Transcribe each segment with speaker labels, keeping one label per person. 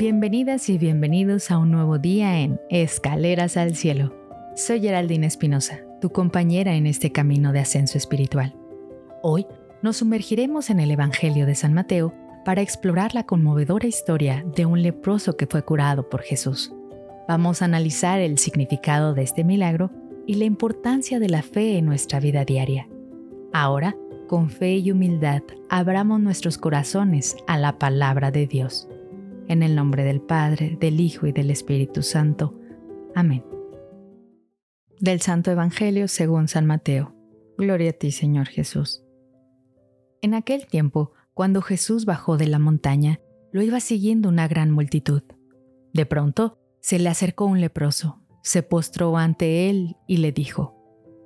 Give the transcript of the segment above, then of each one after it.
Speaker 1: Bienvenidas y bienvenidos a un nuevo día en Escaleras al Cielo. Soy Geraldine Espinosa, tu compañera en este camino de ascenso espiritual. Hoy nos sumergiremos en el Evangelio de San Mateo para explorar la conmovedora historia de un leproso que fue curado por Jesús. Vamos a analizar el significado de este milagro y la importancia de la fe en nuestra vida diaria. Ahora, con fe y humildad, abramos nuestros corazones a la palabra de Dios. En el nombre del Padre, del Hijo y del Espíritu Santo. Amén. Del Santo Evangelio según San Mateo. Gloria a ti, Señor Jesús. En aquel tiempo, cuando Jesús bajó de la montaña, lo iba siguiendo una gran multitud. De pronto, se le acercó un leproso, se postró ante él y le dijo,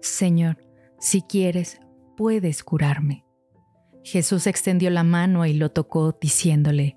Speaker 1: Señor, si quieres, puedes curarme. Jesús extendió la mano y lo tocó, diciéndole,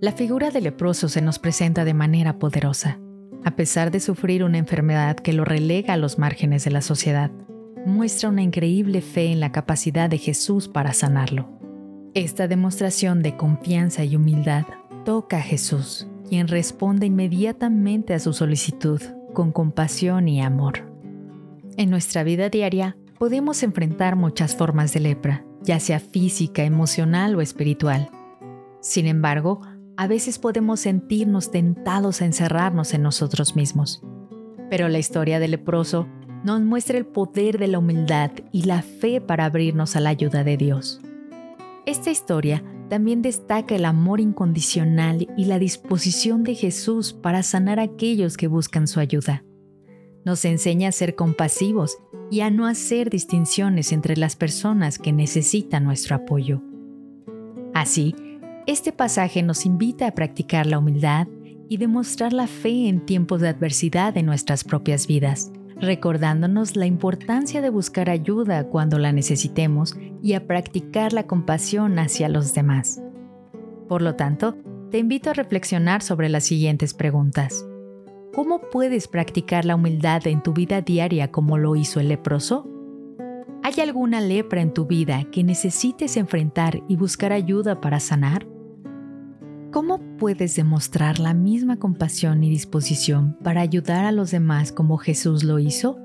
Speaker 1: la figura del leproso se nos presenta de manera poderosa. A pesar de sufrir una enfermedad que lo relega a los márgenes de la sociedad, muestra una increíble fe en la capacidad de Jesús para sanarlo. Esta demostración de confianza y humildad toca a Jesús, quien responde inmediatamente a su solicitud con compasión y amor. En nuestra vida diaria podemos enfrentar muchas formas de lepra, ya sea física, emocional o espiritual. Sin embargo, a veces podemos sentirnos tentados a encerrarnos en nosotros mismos. Pero la historia del leproso nos muestra el poder de la humildad y la fe para abrirnos a la ayuda de Dios. Esta historia también destaca el amor incondicional y la disposición de Jesús para sanar a aquellos que buscan su ayuda. Nos enseña a ser compasivos y a no hacer distinciones entre las personas que necesitan nuestro apoyo. Así, este pasaje nos invita a practicar la humildad y demostrar la fe en tiempos de adversidad en nuestras propias vidas, recordándonos la importancia de buscar ayuda cuando la necesitemos y a practicar la compasión hacia los demás. Por lo tanto, te invito a reflexionar sobre las siguientes preguntas. ¿Cómo puedes practicar la humildad en tu vida diaria como lo hizo el leproso? ¿Hay alguna lepra en tu vida que necesites enfrentar y buscar ayuda para sanar? ¿Cómo puedes demostrar la misma compasión y disposición para ayudar a los demás como Jesús lo hizo?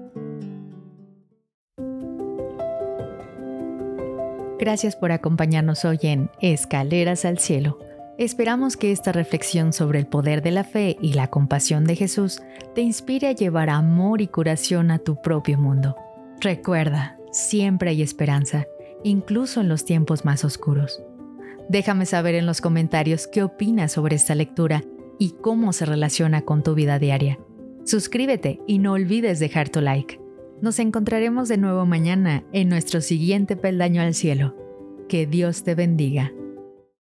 Speaker 1: Gracias por acompañarnos hoy en Escaleras al Cielo Esperamos que esta reflexión sobre el poder de la fe y la compasión de Jesús te inspire a llevar amor y curación a tu propio mundo. Recuerda, siempre hay esperanza, incluso en los tiempos más oscuros. Déjame saber en los comentarios qué opinas sobre esta lectura y cómo se relaciona con tu vida diaria. Suscríbete y no olvides dejar tu like. Nos encontraremos de nuevo mañana en nuestro siguiente peldaño al cielo. Que Dios te bendiga.